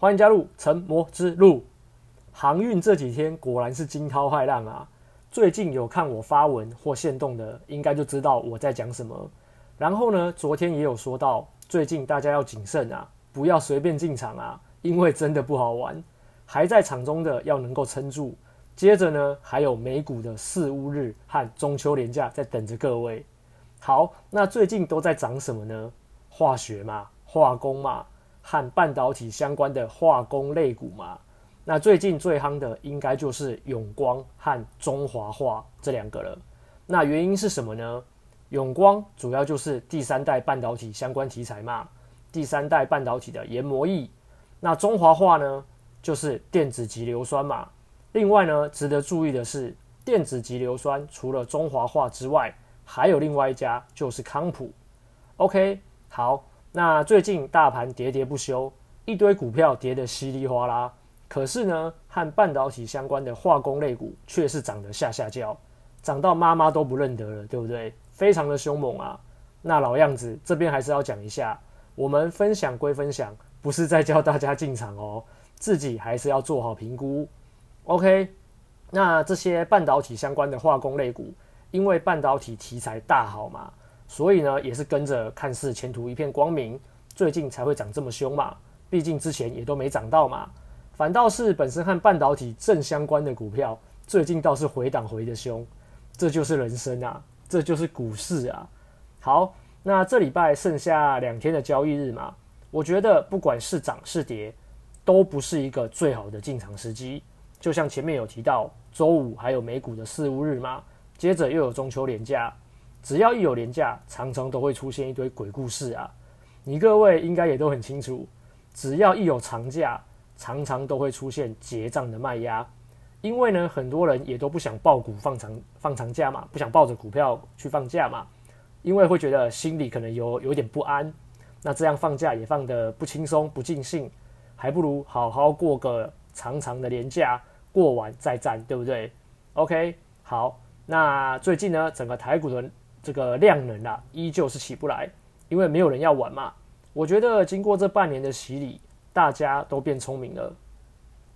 欢迎加入成魔之路。航运这几天果然是惊涛骇浪啊！最近有看我发文或限动的，应该就知道我在讲什么。然后呢，昨天也有说到，最近大家要谨慎啊，不要随便进场啊，因为真的不好玩。还在场中的要能够撑住。接着呢，还有美股的四乌日和中秋连假在等着各位。好，那最近都在涨什么呢？化学嘛，化工嘛，和半导体相关的化工类股嘛。那最近最夯的应该就是永光和中华化这两个了。那原因是什么呢？永光主要就是第三代半导体相关题材嘛，第三代半导体的研磨液。那中华化呢，就是电子级硫酸嘛。另外呢，值得注意的是，电子级硫酸除了中华化之外，还有另外一家就是康普。OK，好，那最近大盘跌跌不休，一堆股票跌得稀里哗啦。可是呢，和半导体相关的化工类股却是涨得下下叫，涨到妈妈都不认得了，对不对？非常的凶猛啊！那老样子，这边还是要讲一下，我们分享归分享，不是在教大家进场哦，自己还是要做好评估。OK，那这些半导体相关的化工类股，因为半导体题材大好嘛，所以呢，也是跟着看似前途一片光明，最近才会涨这么凶嘛。毕竟之前也都没涨到嘛。反倒是本身和半导体正相关的股票，最近倒是回档回的凶，这就是人生啊，这就是股市啊。好，那这礼拜剩下两天的交易日嘛，我觉得不管是涨是跌，都不是一个最好的进场时机。就像前面有提到，周五还有美股的四巫日嘛，接着又有中秋连假，只要一有连假，常常都会出现一堆鬼故事啊。你各位应该也都很清楚，只要一有长假。常常都会出现结账的卖压，因为呢，很多人也都不想抱股放长放长假嘛，不想抱着股票去放假嘛，因为会觉得心里可能有有点不安。那这样放假也放得不轻松不尽兴，还不如好好过个长长的连假，过完再战，对不对？OK，好，那最近呢，整个台股的这个量能啊，依旧是起不来，因为没有人要玩嘛。我觉得经过这半年的洗礼。大家都变聪明了。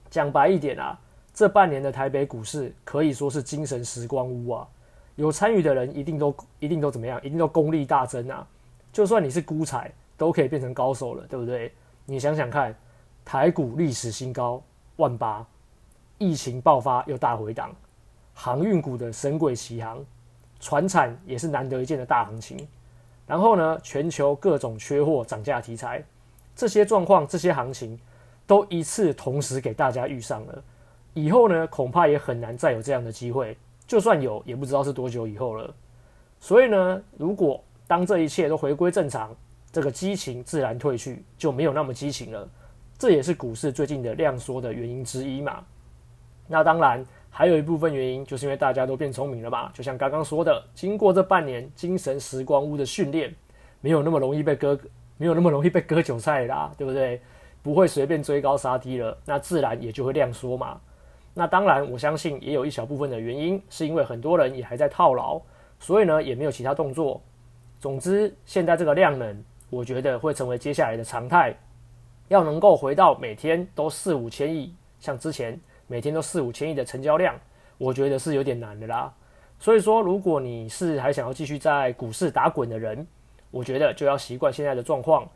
讲白一点啊，这半年的台北股市可以说是精神时光屋啊。有参与的人一定都一定都怎么样？一定都功力大增啊。就算你是孤才，都可以变成高手了，对不对？你想想看，台股历史新高万八，疫情爆发又大回档，航运股的神鬼奇航，传产也是难得一见的大行情。然后呢，全球各种缺货涨价题材。这些状况、这些行情，都一次同时给大家遇上了。以后呢，恐怕也很难再有这样的机会。就算有，也不知道是多久以后了。所以呢，如果当这一切都回归正常，这个激情自然退去，就没有那么激情了。这也是股市最近的量缩的原因之一嘛。那当然，还有一部分原因，就是因为大家都变聪明了嘛。就像刚刚说的，经过这半年精神时光屋的训练，没有那么容易被割。没有那么容易被割韭菜啦，对不对？不会随便追高杀低了，那自然也就会量缩嘛。那当然，我相信也有一小部分的原因，是因为很多人也还在套牢，所以呢也没有其他动作。总之，现在这个量能，我觉得会成为接下来的常态。要能够回到每天都四五千亿，像之前每天都四五千亿的成交量，我觉得是有点难的啦。所以说，如果你是还想要继续在股市打滚的人，我觉得就要习惯现在的状况。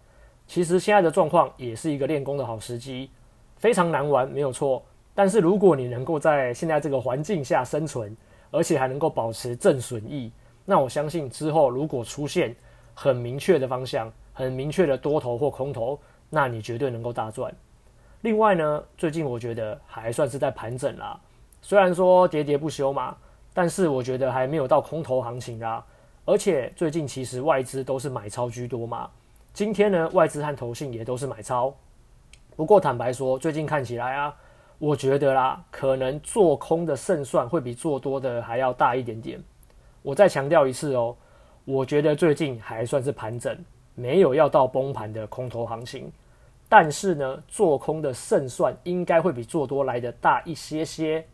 其实现在的状况也是一个练功的好时机，非常难玩，没有错。但是如果你能够在现在这个环境下生存，而且还能够保持正损益，那我相信之后如果出现很明确的方向、很明确的多头或空头，那你绝对能够大赚。另外呢，最近我觉得还算是在盘整啦，虽然说喋喋不休嘛，但是我觉得还没有到空头行情啦。而且最近其实外资都是买超居多嘛，今天呢外资和投信也都是买超。不过坦白说，最近看起来啊，我觉得啦，可能做空的胜算会比做多的还要大一点点。我再强调一次哦，我觉得最近还算是盘整，没有要到崩盘的空头行情。但是呢，做空的胜算应该会比做多来得大一些些。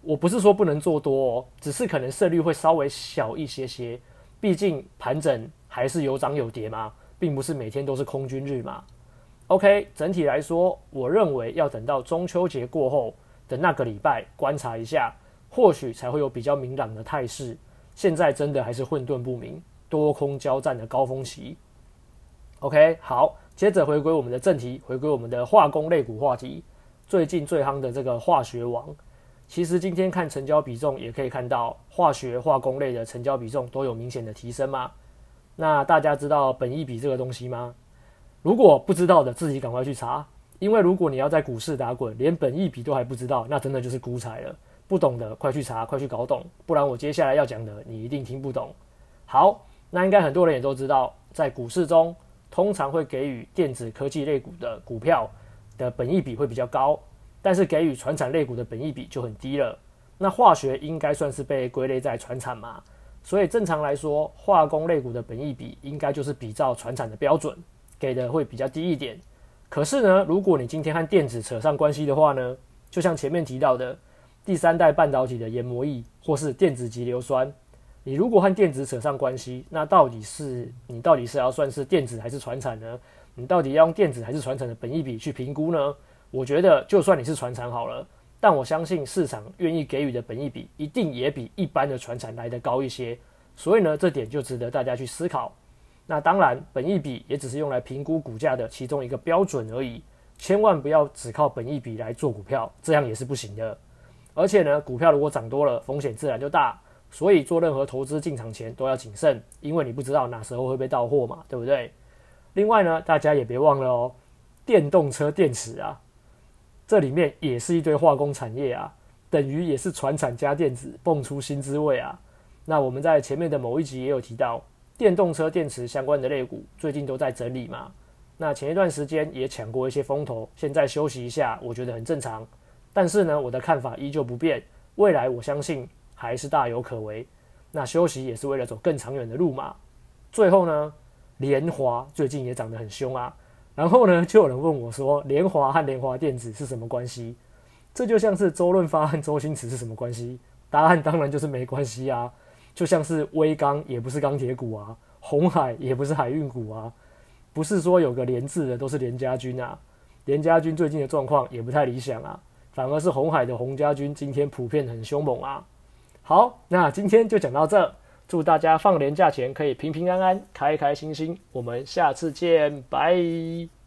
我不是说不能做多哦，只是可能胜率会稍微小一些些。毕竟盘整还是有涨有跌嘛，并不是每天都是空军日嘛。OK，整体来说，我认为要等到中秋节过后的那个礼拜观察一下，或许才会有比较明朗的态势。现在真的还是混沌不明、多空交战的高峰期。OK，好，接着回归我们的正题，回归我们的化工类股话题。最近最夯的这个化学王，其实今天看成交比重也可以看到，化学化工类的成交比重都有明显的提升吗？那大家知道本益比这个东西吗？如果不知道的，自己赶快去查，因为如果你要在股市打滚，连本益比都还不知道，那真的就是孤财了。不懂的，快去查，快去搞懂，不然我接下来要讲的你一定听不懂。好，那应该很多人也都知道，在股市中通常会给予电子科技类股的股票的本益比会比较高，但是给予传产类股的本益比就很低了。那化学应该算是被归类在传产嘛，所以正常来说，化工类股的本益比应该就是比照传产的标准，给的会比较低一点。可是呢，如果你今天和电子扯上关系的话呢，就像前面提到的第三代半导体的研磨液或是电子级硫酸，你如果和电子扯上关系，那到底是你到底是要算是电子还是传产呢？你到底要用电子还是传产的本益比去评估呢？我觉得就算你是传产好了，但我相信市场愿意给予的本益比一定也比一般的传产来得高一些。所以呢，这点就值得大家去思考。那当然，本益比也只是用来评估股价的其中一个标准而已，千万不要只靠本益比来做股票，这样也是不行的。而且呢，股票如果涨多了，风险自然就大。所以做任何投资进场前都要谨慎，因为你不知道哪时候会被到货嘛，对不对？另外呢，大家也别忘了哦，电动车电池啊，这里面也是一堆化工产业啊，等于也是传产加电子蹦出新滋味啊。那我们在前面的某一集也有提到，电动车电池相关的类股最近都在整理嘛。那前一段时间也抢过一些风头，现在休息一下，我觉得很正常。但是呢，我的看法依旧不变，未来我相信还是大有可为。那休息也是为了走更长远的路嘛。最后呢，联华最近也涨得很凶啊，然后呢，就有人问我说，联华和联华电子是什么关系？这就像是周润发和周星驰是什么关系？答案当然就是没关系啊。就像是威刚也不是钢铁股啊，红海也不是海运股啊，不是说有个联字的都是联家军啊。联家军最近的状况也不太理想啊，反而是红海的红家军今天普遍很凶猛啊。好，那今天就讲到这。祝大家放年假前可以平平安安、开开心心。我们下次见，拜。